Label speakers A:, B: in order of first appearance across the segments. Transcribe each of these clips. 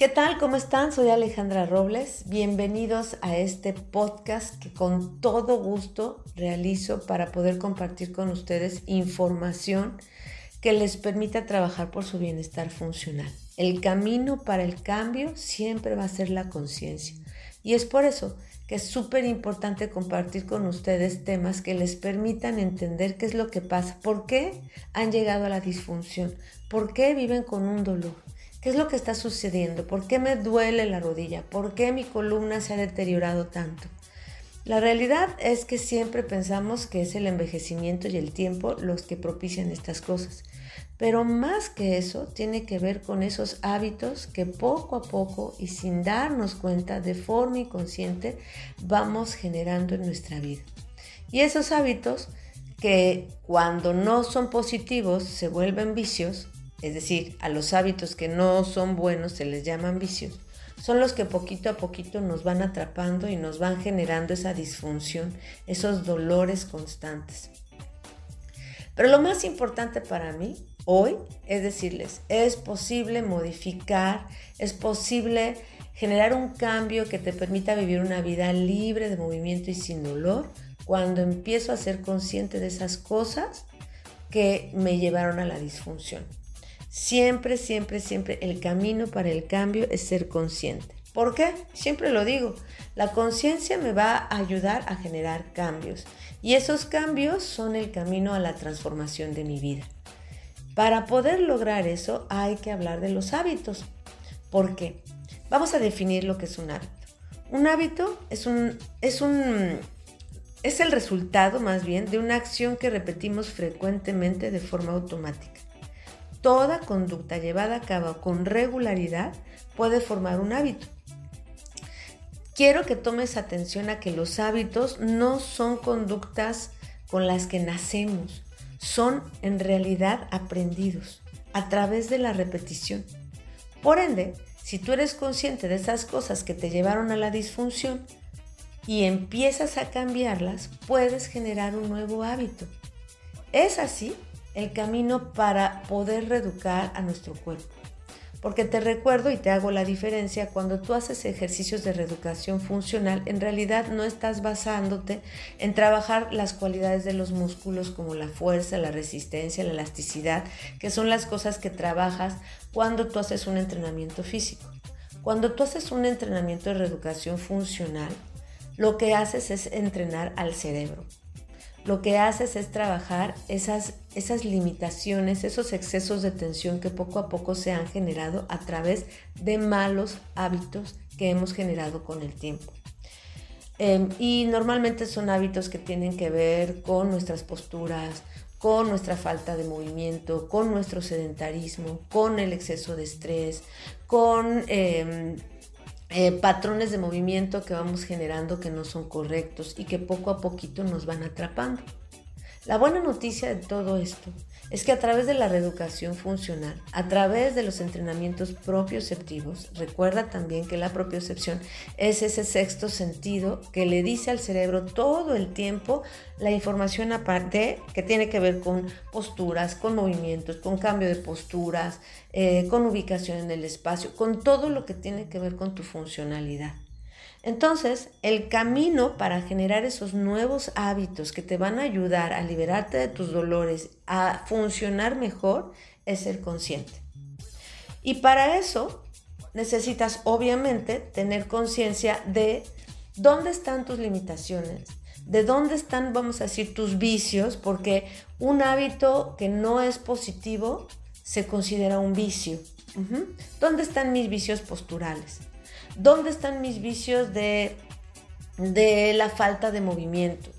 A: ¿Qué tal? ¿Cómo están? Soy Alejandra Robles. Bienvenidos a este podcast que con todo gusto realizo para poder compartir con ustedes información que les permita trabajar por su bienestar funcional. El camino para el cambio siempre va a ser la conciencia. Y es por eso que es súper importante compartir con ustedes temas que les permitan entender qué es lo que pasa, por qué han llegado a la disfunción, por qué viven con un dolor ¿Qué es lo que está sucediendo? ¿Por qué me duele la rodilla? ¿Por qué mi columna se ha deteriorado tanto? La realidad es que siempre pensamos que es el envejecimiento y el tiempo los que propician estas cosas. Pero más que eso, tiene que ver con esos hábitos que poco a poco y sin darnos cuenta de forma inconsciente vamos generando en nuestra vida. Y esos hábitos que cuando no son positivos se vuelven vicios, es decir, a los hábitos que no son buenos se les llaman vicios, son los que poquito a poquito nos van atrapando y nos van generando esa disfunción, esos dolores constantes. Pero lo más importante para mí hoy es decirles, es posible modificar, es posible generar un cambio que te permita vivir una vida libre de movimiento y sin dolor cuando empiezo a ser consciente de esas cosas que me llevaron a la disfunción. Siempre, siempre, siempre el camino para el cambio es ser consciente. ¿Por qué? Siempre lo digo, la conciencia me va a ayudar a generar cambios y esos cambios son el camino a la transformación de mi vida. Para poder lograr eso hay que hablar de los hábitos. ¿Por qué? Vamos a definir lo que es un hábito. Un hábito es un es un es el resultado más bien de una acción que repetimos frecuentemente de forma automática. Toda conducta llevada a cabo con regularidad puede formar un hábito. Quiero que tomes atención a que los hábitos no son conductas con las que nacemos, son en realidad aprendidos a través de la repetición. Por ende, si tú eres consciente de esas cosas que te llevaron a la disfunción y empiezas a cambiarlas, puedes generar un nuevo hábito. Es así el camino para poder reeducar a nuestro cuerpo. Porque te recuerdo y te hago la diferencia, cuando tú haces ejercicios de reeducación funcional, en realidad no estás basándote en trabajar las cualidades de los músculos como la fuerza, la resistencia, la elasticidad, que son las cosas que trabajas cuando tú haces un entrenamiento físico. Cuando tú haces un entrenamiento de reeducación funcional, lo que haces es entrenar al cerebro lo que haces es trabajar esas, esas limitaciones, esos excesos de tensión que poco a poco se han generado a través de malos hábitos que hemos generado con el tiempo. Em, y normalmente son hábitos que tienen que ver con nuestras posturas, con nuestra falta de movimiento, con nuestro sedentarismo, con el exceso de estrés, con em, eh, patrones de movimiento que vamos generando que no son correctos y que poco a poquito nos van atrapando. La buena noticia de todo esto es que a través de la reeducación funcional, a través de los entrenamientos propioceptivos, recuerda también que la propiocepción es ese sexto sentido que le dice al cerebro todo el tiempo la información aparte que tiene que ver con posturas, con movimientos, con cambio de posturas, eh, con ubicación en el espacio, con todo lo que tiene que ver con tu funcionalidad. Entonces, el camino para generar esos nuevos hábitos que te van a ayudar a liberarte de tus dolores, a funcionar mejor, es ser consciente. Y para eso necesitas obviamente tener conciencia de dónde están tus limitaciones, de dónde están, vamos a decir, tus vicios, porque un hábito que no es positivo se considera un vicio. ¿Dónde están mis vicios posturales? ¿Dónde están mis vicios de, de la falta de movimiento?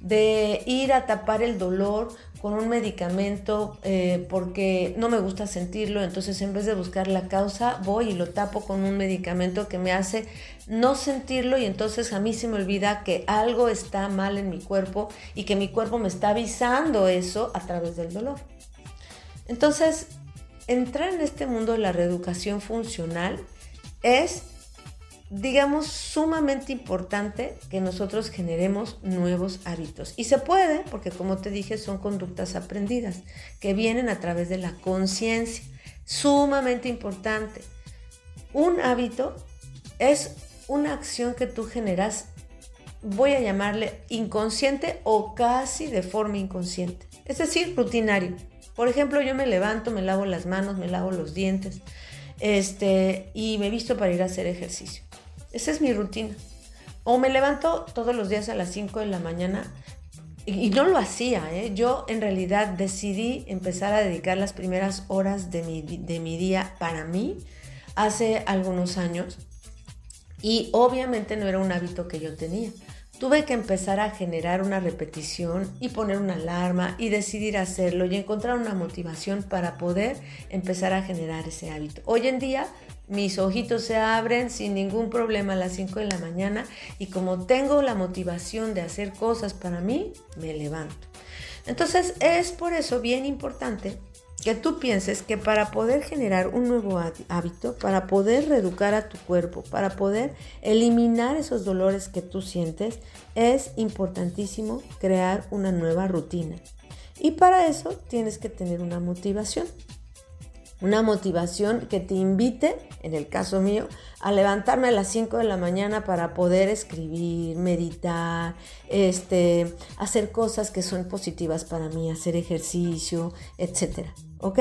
A: De ir a tapar el dolor con un medicamento eh, porque no me gusta sentirlo, entonces en vez de buscar la causa voy y lo tapo con un medicamento que me hace no sentirlo y entonces a mí se me olvida que algo está mal en mi cuerpo y que mi cuerpo me está avisando eso a través del dolor. Entonces, entrar en este mundo de la reeducación funcional es digamos, sumamente importante que nosotros generemos nuevos hábitos. Y se puede, porque como te dije, son conductas aprendidas que vienen a través de la conciencia. Sumamente importante. un hábito es una acción que tú generas, voy a llamarle inconsciente o casi de forma inconsciente. Es decir, rutinario. Por ejemplo, yo me levanto, me lavo las manos, me lavo los dientes, este, y me visto para ir a hacer ejercicio. Esa es mi rutina. O me levanto todos los días a las 5 de la mañana y, no lo hacía, ¿eh? yo en realidad decidí empezar a dedicar las primeras horas de mi, de mi día para mí hace algunos años y obviamente no era un hábito que yo tenía. Tuve que empezar a generar una repetición y poner una alarma y decidir hacerlo y encontrar una motivación para poder empezar a generar ese hábito. Hoy en día mis ojitos se abren sin ningún problema a las 5 de la mañana y como tengo la motivación de hacer cosas para mí, me levanto. Entonces es por eso bien importante que tú pienses que para poder generar un nuevo hábito, para poder reeducar a tu cuerpo, para poder eliminar esos dolores que tú sientes, es importantísimo crear una nueva rutina. Y para eso tienes que tener una motivación una motivación que te invite, en el caso mío, a levantarme a las 5 de la mañana para poder escribir, meditar, este, hacer cosas que son positivas para mí, hacer ejercicio, etc. ¿Ok?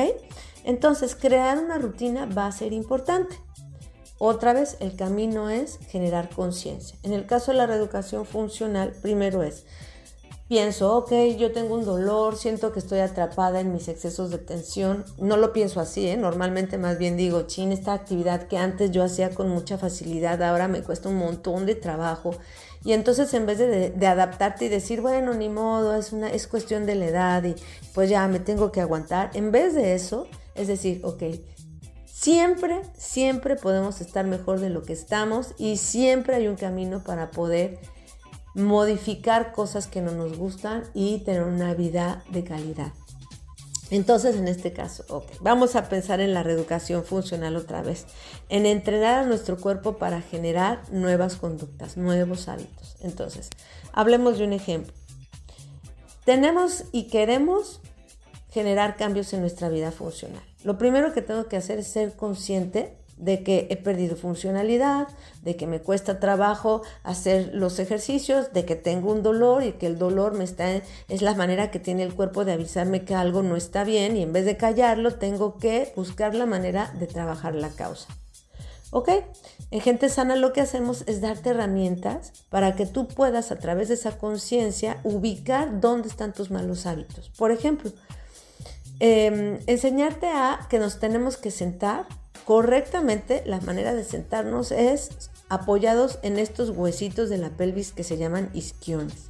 A: Entonces, crear una rutina va a ser importante. Otra vez, el camino es generar conciencia. En el caso de la reeducación funcional, primero es pienso, ok, yo tengo un dolor, siento que estoy atrapada en mis excesos de tensión. No lo pienso así, ¿eh? normalmente más bien digo, chin, esta actividad que antes yo hacía con mucha facilidad, ahora me cuesta un montón de trabajo. Y entonces en vez de, adaptarte y decir, bueno, ni modo, es, una, es cuestión de la edad y pues ya me tengo que aguantar, en vez de eso, es decir, ok, siempre, siempre podemos estar mejor de lo que estamos y siempre hay un camino para poder modificar cosas que no nos gustan y tener una vida de calidad. Entonces, en este caso, vamos a pensar en la reeducación funcional otra vez, en entrenar a nuestro cuerpo para generar nuevas conductas, nuevos hábitos. Entonces, hablemos de un ejemplo. Tenemos y queremos generar cambios en nuestra vida funcional. Lo primero que tengo que hacer es ser consciente de que he perdido funcionalidad, de que me cuesta trabajo hacer los ejercicios, de que tengo un dolor y que el dolor me está es la manera que tiene el cuerpo de avisarme que algo no está bien y en vez de callarlo tengo que buscar la manera de trabajar la causa. ¿Ok? En gente sana lo que hacemos es darte herramientas para que tú puedas a través de esa conciencia ubicar dónde están tus malos hábitos. Por ejemplo, em, enseñarte a que nos tenemos que sentar Correctamente, la manera de sentarnos es apoyados en estos huesitos de la pelvis que se llaman isquiones.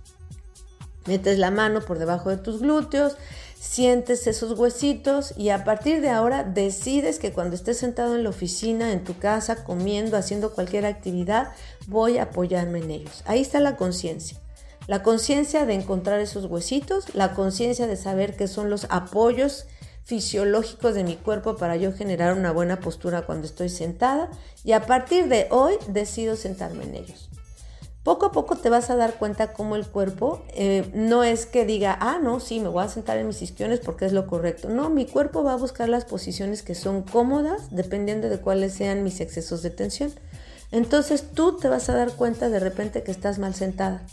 A: Metes la mano por debajo de tus glúteos, sientes esos huesitos y a partir de ahora decides que cuando estés sentado en la oficina, en tu casa, comiendo, haciendo cualquier actividad, voy a apoyarme en ellos. Ahí está la conciencia. La conciencia de encontrar esos huesitos, la conciencia de saber que son los apoyos fisiológicos de mi cuerpo para yo generar una buena postura cuando estoy sentada y a partir de hoy decido sentarme en ellos. Poco a poco te vas a dar cuenta cómo el cuerpo eh, no es que diga, ah, no, sí, me voy a sentar en mis isquiones porque es lo correcto. No, mi cuerpo va a buscar las posiciones que son cómodas dependiendo de cuáles sean mis excesos de tensión. Entonces tú te vas a dar cuenta de repente que estás mal sentada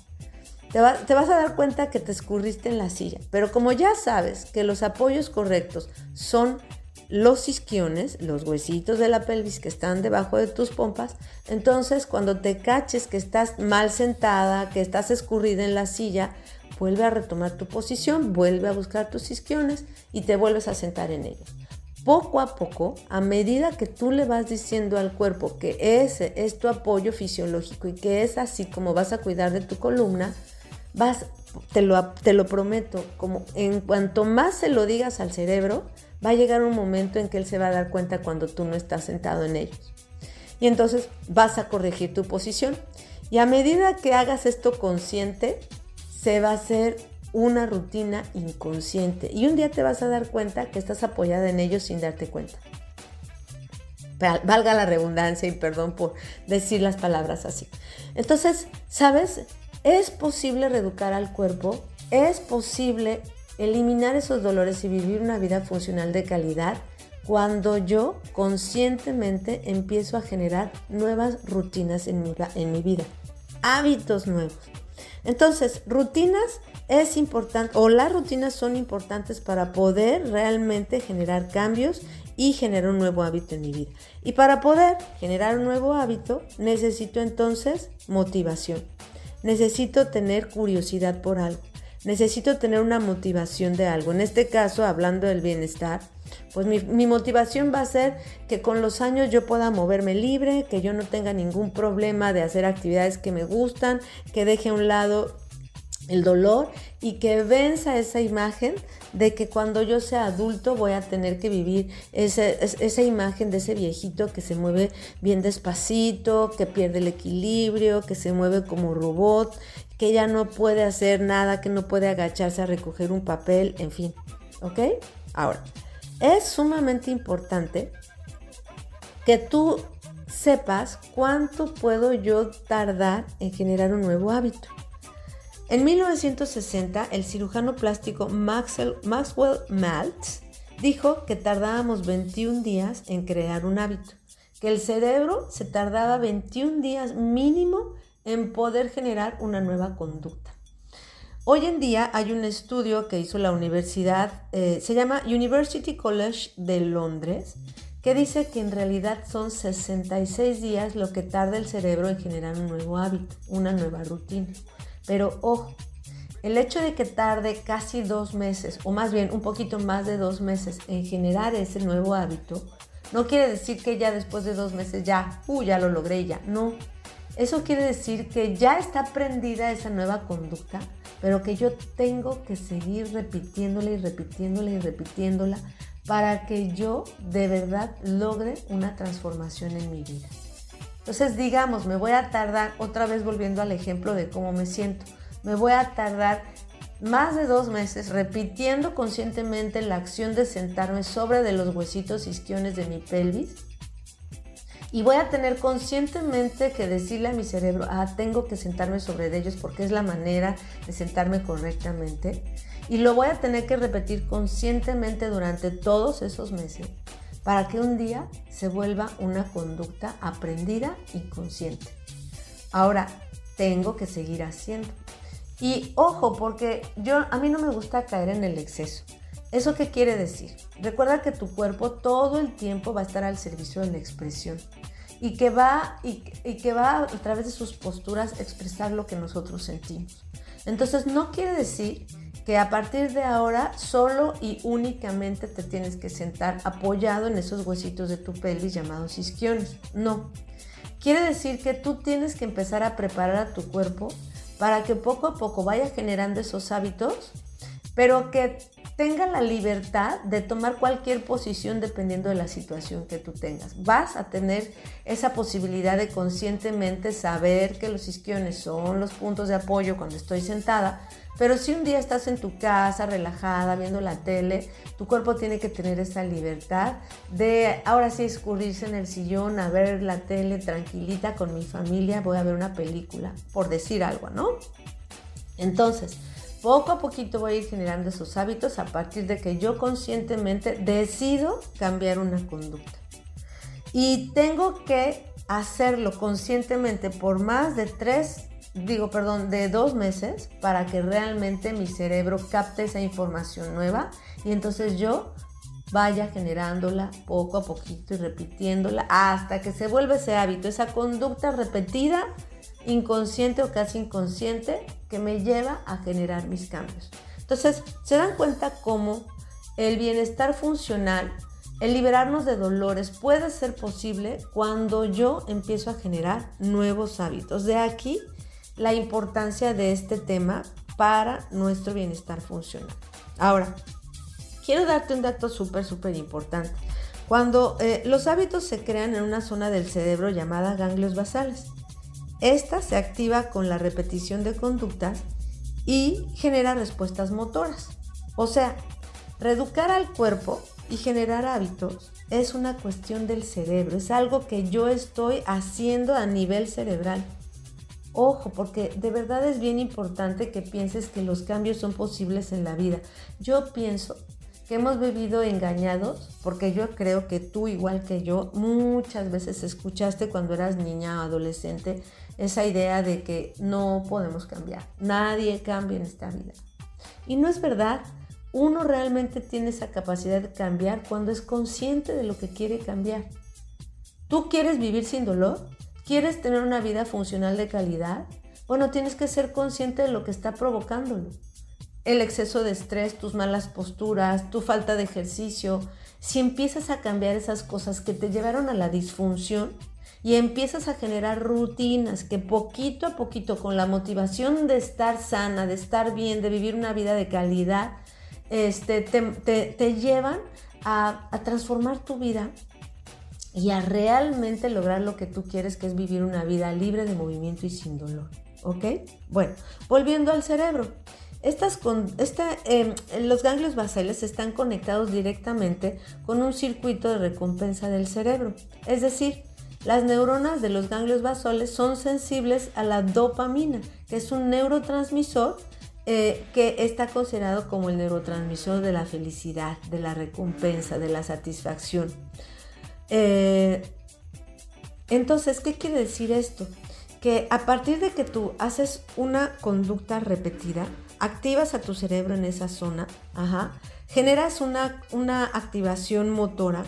A: te, vas a dar cuenta que te escurriste en la silla. Pero como ya sabes que los apoyos correctos son los isquiones, los huesitos de la pelvis que están debajo de tus pompas, entonces cuando te caches que estás mal sentada, que estás escurrida en la silla, vuelve a retomar tu posición, vuelve a buscar tus isquiones y te vuelves a sentar en ellos. Poco a poco, a medida que tú le vas diciendo al cuerpo que ese es tu apoyo fisiológico y que es así como vas a cuidar de tu columna, vas, te lo, te lo prometo, como en cuanto más se lo digas al cerebro, va a llegar un momento en que él se va a dar cuenta cuando tú no estás sentado en ellos. Y entonces vas a corregir tu posición. Y a medida que hagas esto consciente, se va a hacer una rutina inconsciente. Y un día te vas a dar cuenta que estás apoyada en ellos sin darte cuenta. Valga la redundancia y perdón por decir las palabras así. Entonces, ¿sabes? Es posible reeducar al cuerpo, es posible eliminar esos dolores y vivir una vida funcional de calidad cuando yo conscientemente empiezo a generar nuevas rutinas en mi, en mi vida, hábitos nuevos. Entonces, rutinas es importante o las rutinas son importantes para poder realmente generar cambios y generar un nuevo hábito en mi vida. Y para poder generar un nuevo hábito, necesito entonces motivación. Necesito tener curiosidad por algo. Necesito tener una motivación de algo. En este caso, hablando del bienestar, pues mi, mi, motivación va a ser que con los años yo pueda moverme libre, que yo no tenga ningún problema de hacer actividades que me gustan, que deje a un lado el dolor y que venza esa imagen de que cuando yo sea adulto voy a tener que vivir esa, imagen de ese viejito que se mueve bien despacito, que pierde el equilibrio, que se mueve como robot, que ya no puede hacer nada, que no puede agacharse a recoger un papel, en fin. ¿Ok? Ahora, es sumamente importante que tú sepas cuánto puedo yo tardar en generar un nuevo hábito. En 1960, el cirujano plástico Maxwell, Maltz dijo que tardábamos 21 días en crear un hábito, que el cerebro se tardaba 21 días mínimo en poder generar una nueva conducta. Hoy en día hay un estudio que hizo la universidad, eh, se llama University College de Londres, que dice que en realidad son 66 días lo que tarda el cerebro en generar un nuevo hábito, una nueva rutina. Pero ojo, el hecho de que tarde casi dos meses, o más bien un poquito más de dos meses en generar ese nuevo hábito, no quiere decir que ya después de dos meses ya, uh, ya lo logré ya. No. Eso quiere decir que ya está aprendida esa nueva conducta, pero que yo tengo que seguir repitiéndola y repitiéndola y repitiéndola para que yo de verdad logre una transformación en mi vida. Entonces, digamos, me voy a tardar, otra vez volviendo al ejemplo de cómo me siento, me voy a tardar más de dos meses repitiendo conscientemente la acción de sentarme sobre de los huesitos isquiones de mi pelvis. Y voy a tener conscientemente que decirle a mi cerebro, ah, tengo que sentarme sobre ellos porque es la manera de sentarme correctamente. Y lo voy a tener que repetir conscientemente durante todos esos meses para que un día se vuelva una conducta aprendida y consciente. Ahora, tengo que seguir haciendo. Y ojo, porque yo a mí no me gusta caer en el exceso. ¿Eso qué quiere decir? Recuerda que tu cuerpo todo el tiempo va a estar al servicio de la expresión y que va, y, y que va a través de sus posturas expresar lo que nosotros sentimos. Entonces no quiere decir que a partir de ahora solo y únicamente te tienes que sentar apoyado en esos huesitos de tu pelvis llamados isquiones. No. Quiere decir que tú tienes que empezar a preparar a tu cuerpo para que poco a poco vaya generando esos hábitos, pero que tenga la libertad de tomar cualquier posición dependiendo de la situación que tú tengas. Vas a tener esa posibilidad de conscientemente saber que los isquiones son los puntos de apoyo cuando estoy sentada, pero si un día estás en tu casa relajada viendo la tele, tu cuerpo tiene que tener esa libertad de ahora sí escurrirse en el sillón a ver la tele tranquilita con mi familia, voy a ver una película, por decir algo, ¿no? Entonces, poco a poquito voy a ir generando esos hábitos a partir de que yo conscientemente decido cambiar una conducta. Y tengo que hacerlo conscientemente por más de tres digo, perdón, de dos meses para que realmente mi cerebro capte esa información nueva y entonces yo vaya generándola poco a poquito y repitiéndola hasta que se vuelve ese hábito, esa conducta repetida, inconsciente o casi inconsciente, que me lleva a generar mis cambios. Entonces, se dan cuenta cómo el bienestar funcional, el liberarnos de dolores puede ser posible cuando yo empiezo a generar nuevos hábitos. De aquí la importancia de este tema para nuestro bienestar funcional. Ahora, quiero darte un dato súper, súper importante. Cuando eh, los hábitos se crean en una zona del cerebro llamada ganglios basales, esta se activa con la repetición de conductas y genera respuestas motoras. O sea, reeducar al cuerpo y generar hábitos es una cuestión del cerebro, es algo que yo estoy haciendo a nivel cerebral. Ojo, porque de verdad es bien importante que pienses que los cambios son posibles en la vida. Yo pienso que hemos vivido engañados, porque yo creo que tú, igual que yo, muchas veces escuchaste cuando eras niña o adolescente esa idea de que no podemos cambiar, nadie cambia en esta vida. Y no es verdad, uno realmente tiene esa capacidad de cambiar cuando es consciente de lo que quiere cambiar. ¿Tú quieres vivir sin dolor? ¿Quieres tener una vida funcional de calidad? Bueno, tienes que ser consciente de lo que está provocándolo el exceso de estrés, tus malas posturas, tu falta de ejercicio, si empiezas a cambiar esas cosas que te llevaron a la disfunción y empiezas a generar rutinas que poquito a poquito, con la motivación de estar sana, de estar bien, de vivir una vida de calidad, este, te, llevan a, transformar tu vida y a realmente lograr lo que tú quieres, que es vivir una vida libre de movimiento y sin dolor. ¿Ok? Bueno, volviendo al cerebro. Estas con, em, los ganglios basales están conectados directamente con un circuito de recompensa del cerebro. Es decir, las neuronas de los ganglios basales son sensibles a la dopamina, que es un neurotransmisor eh, que está considerado como el neurotransmisor de la felicidad, de la recompensa, de la satisfacción. Eh, entonces, ¿qué quiere decir esto? Que a partir de que tú haces una conducta repetida, activas a tu cerebro en esa zona, generas una, una activación motora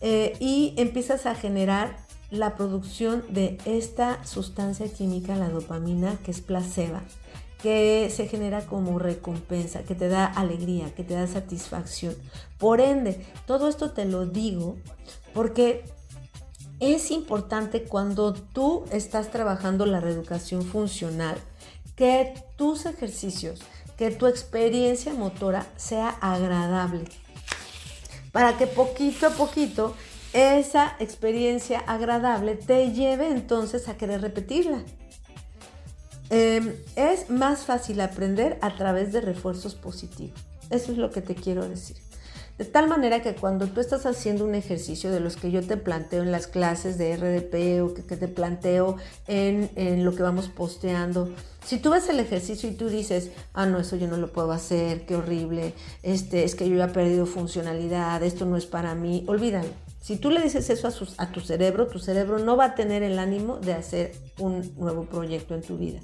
A: eh, y empiezas a generar la producción de esta sustancia química, la dopamina, que es placebo, que se genera como recompensa, que te da alegría, que te da satisfacción. Por ende, todo esto te lo digo porque es importante cuando tú estás trabajando la reeducación funcional que tus ejercicios, que tu experiencia motora sea agradable. Para que poquito a poquito esa experiencia agradable te lleve entonces a querer repetirla. Em, es más fácil aprender a través de refuerzos positivos. Eso es lo que te quiero decir. De tal manera que cuando tú estás haciendo un ejercicio de los que yo te planteo en las clases de RDP o que, te planteo en, en, lo que vamos posteando, si tú ves el ejercicio y tú dices, ah, no, eso yo no lo puedo hacer, qué horrible, este, es que yo ya he perdido funcionalidad, esto no es para mí, olvídalo. Si tú le dices eso a, a tu cerebro, tu cerebro no va a tener el ánimo de hacer un nuevo proyecto en tu vida.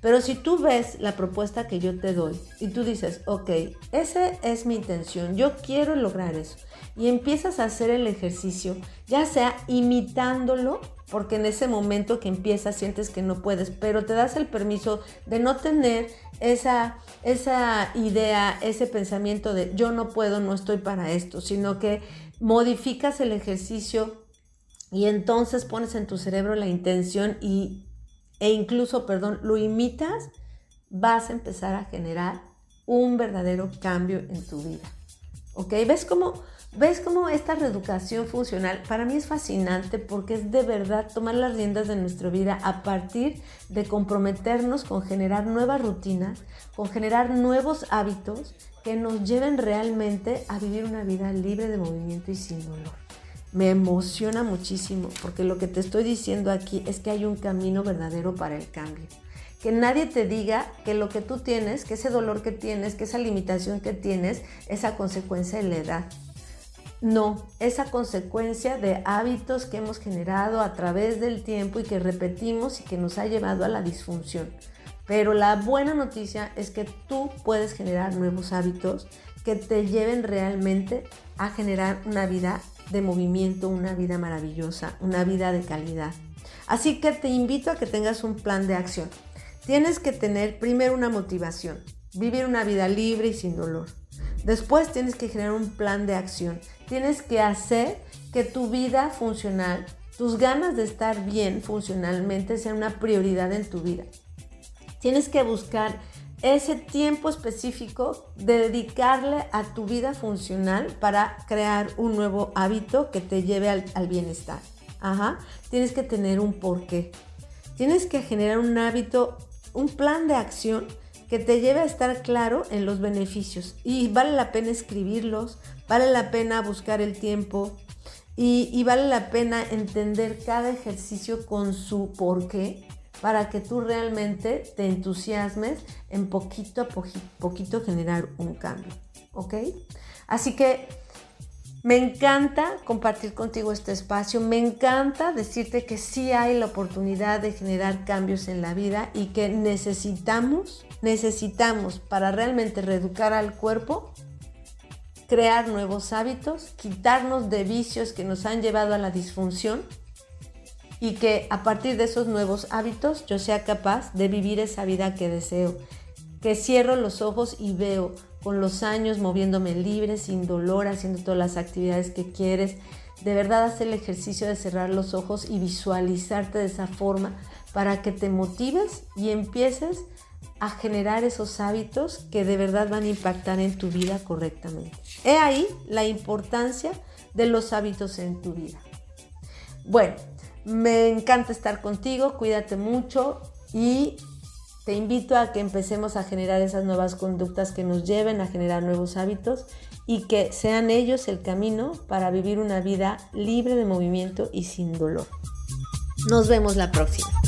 A: Pero si tú ves la propuesta que yo te doy y tú dices, ok, esa es mi intención, yo quiero lograr eso, y empiezas a hacer el ejercicio, ya sea imitándolo, porque en ese momento que empiezas sientes que no puedes, pero te das el permiso de no tener esa, esa idea, ese pensamiento de yo no puedo, no estoy para esto, sino que modificas el ejercicio y entonces pones en tu cerebro la intención y e incluso, perdón, lo imitas, vas a empezar a generar un verdadero cambio en tu vida. ¿Ok? ¿Ves cómo, ¿Ves cómo esta reeducación funcional para mí es fascinante porque es de verdad tomar las riendas de nuestra vida a partir de comprometernos con generar nuevas rutinas, con generar nuevos hábitos que nos lleven realmente a vivir una vida libre de movimiento y sin dolor me emociona muchísimo porque lo que te estoy diciendo aquí es que hay un camino verdadero para el cambio. Que nadie te diga que lo que tú tienes, que ese dolor que tienes, que esa limitación que tienes, es a consecuencia de la edad. No, es a consecuencia de hábitos que hemos generado a través del tiempo y que repetimos y que nos ha llevado a la disfunción. Pero la buena noticia es que tú puedes generar nuevos hábitos que te lleven realmente a generar una vida de movimiento, una vida maravillosa, una vida de calidad. Así que te invito a que tengas un plan de acción. Tienes que tener primero una motivación, vivir una vida libre y sin dolor. Después tienes que generar un plan de acción. Tienes que hacer que tu vida funcional, tus ganas de estar bien funcionalmente sean una prioridad en tu vida. Tienes que buscar ese tiempo específico de dedicarle a tu vida funcional para crear un nuevo hábito que te lleve al, bienestar. Ajá. Tienes que tener un porqué. Tienes que generar un hábito, un plan de acción que te lleve a estar claro en los beneficios. Y vale la pena escribirlos, vale la pena buscar el tiempo y, y vale la pena entender cada ejercicio con su porqué para que tú realmente te entusiasmes en poquito a poquito generar un cambio. ¿Ok? Así que me encanta compartir contigo este espacio, me encanta decirte que sí hay la oportunidad de generar cambios en la vida y que necesitamos, necesitamos para realmente reeducar al cuerpo, crear nuevos hábitos, quitarnos de vicios que nos han llevado a la disfunción y que a partir de esos nuevos hábitos yo sea capaz de vivir esa vida que deseo, que cierro los ojos y veo con los años moviéndome libre, sin dolor, haciendo todas las actividades que quieres. De verdad haz el ejercicio de cerrar los ojos y visualizarte de esa forma para que te motives y empieces a generar esos hábitos que de verdad van a impactar en tu vida correctamente. He ahí la importancia de los hábitos en tu vida. Bueno, me encanta estar contigo, cuídate mucho y te invito a que empecemos a generar esas nuevas conductas que nos lleven a generar nuevos hábitos y que sean ellos el camino para vivir una vida libre de movimiento y sin dolor. Nos vemos la próxima.